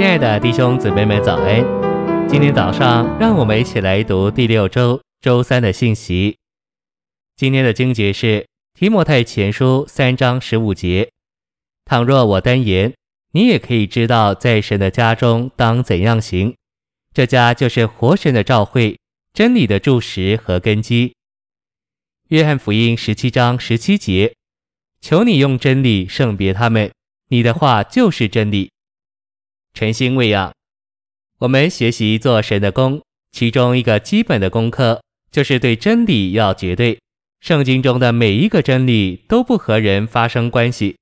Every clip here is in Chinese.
亲爱的弟兄姊妹们，早安！今天早上，让我们一起来读第六周周三的信息。今天的经节是提摩太前书三章十五节：倘若我单言，你也可以知道，在神的家中当怎样行。这家就是活神的召会，真理的柱石和根基。约翰福音十七章十七节：求你用真理圣别他们，你的话就是真理。晨星喂养，我们学习做神的工，其中一个基本的功课就是对真理要绝对。圣经中的每一个真理都不和人发生关系。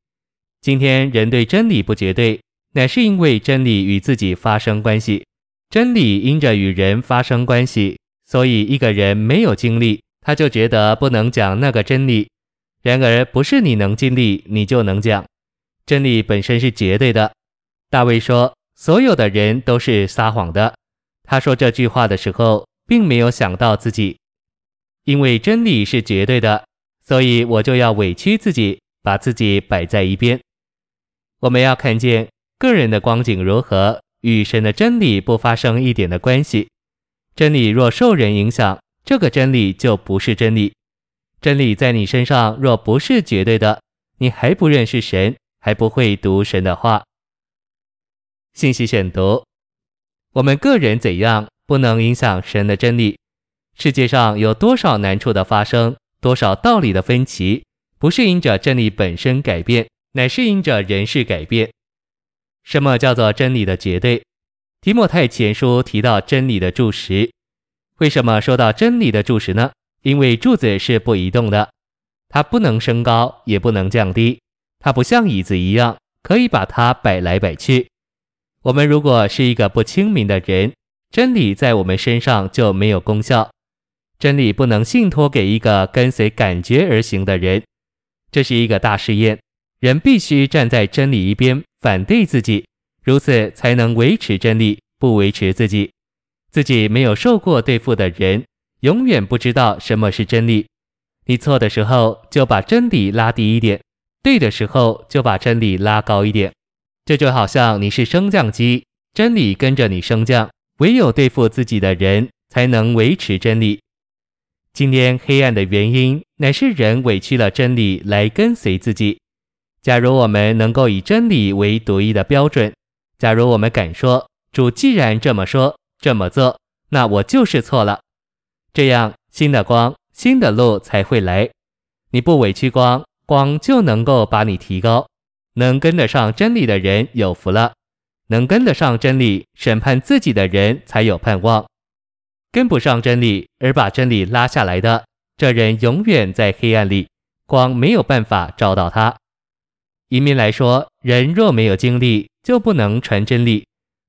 今天人对真理不绝对，乃是因为真理与自己发生关系。真理因着与人发生关系，所以一个人没有经历，他就觉得不能讲那个真理。然而不是你能经历，你就能讲。真理本身是绝对的。大卫说。所有的人都是撒谎的。他说这句话的时候，并没有想到自己，因为真理是绝对的，所以我就要委屈自己，把自己摆在一边。我们要看见个人的光景如何，与神的真理不发生一点的关系。真理若受人影响，这个真理就不是真理。真理在你身上若不是绝对的，你还不认识神，还不会读神的话。信息选读：我们个人怎样不能影响神的真理？世界上有多少难处的发生，多少道理的分歧，不是因着真理本身改变，乃是因着人事改变。什么叫做真理的绝对？提摩太前书提到真理的柱石。为什么说到真理的柱石呢？因为柱子是不移动的，它不能升高，也不能降低，它不像椅子一样，可以把它摆来摆去。我们如果是一个不清明的人，真理在我们身上就没有功效。真理不能信托给一个跟随感觉而行的人，这是一个大试验。人必须站在真理一边，反对自己，如此才能维持真理，不维持自己。自己没有受过对付的人，永远不知道什么是真理。你错的时候，就把真理拉低一点；对的时候，就把真理拉高一点。这就好像你是升降机，真理跟着你升降，唯有对付自己的人才能维持真理。今天黑暗的原因，乃是人委屈了真理来跟随自己。假如我们能够以真理为独一的标准，假如我们敢说主既然这么说这么做，那我就是错了。这样新的光、新的路才会来。你不委屈光，光就能够把你提高。能跟得上真理的人有福了，能跟得上真理审判自己的人才有盼望。跟不上真理而把真理拉下来的，这人永远在黑暗里，光没有办法照到他。一面来说，人若没有经历，就不能传真理；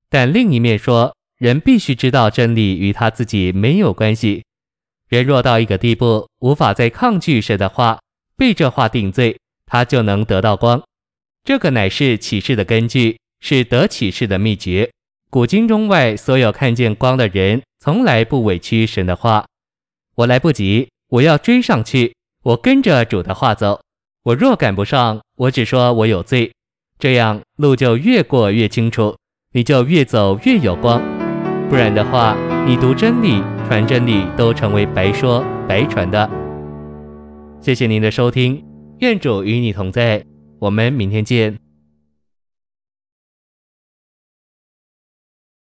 但另一面说，人必须知道真理与他自己没有关系。人若到一个地步，无法再抗拒神的话，被这话定罪，他就能得到光。这个乃是启示的根据，是得启示的秘诀。古今中外，所有看见光的人，从来不委屈神的话。我来不及，我要追上去。我跟着主的话走。我若赶不上，我只说我有罪。这样路就越过越清楚，你就越走越有光。不然的话，你读真理、传真理都成为白说白传的。谢谢您的收听，愿主与你同在。我们明天见。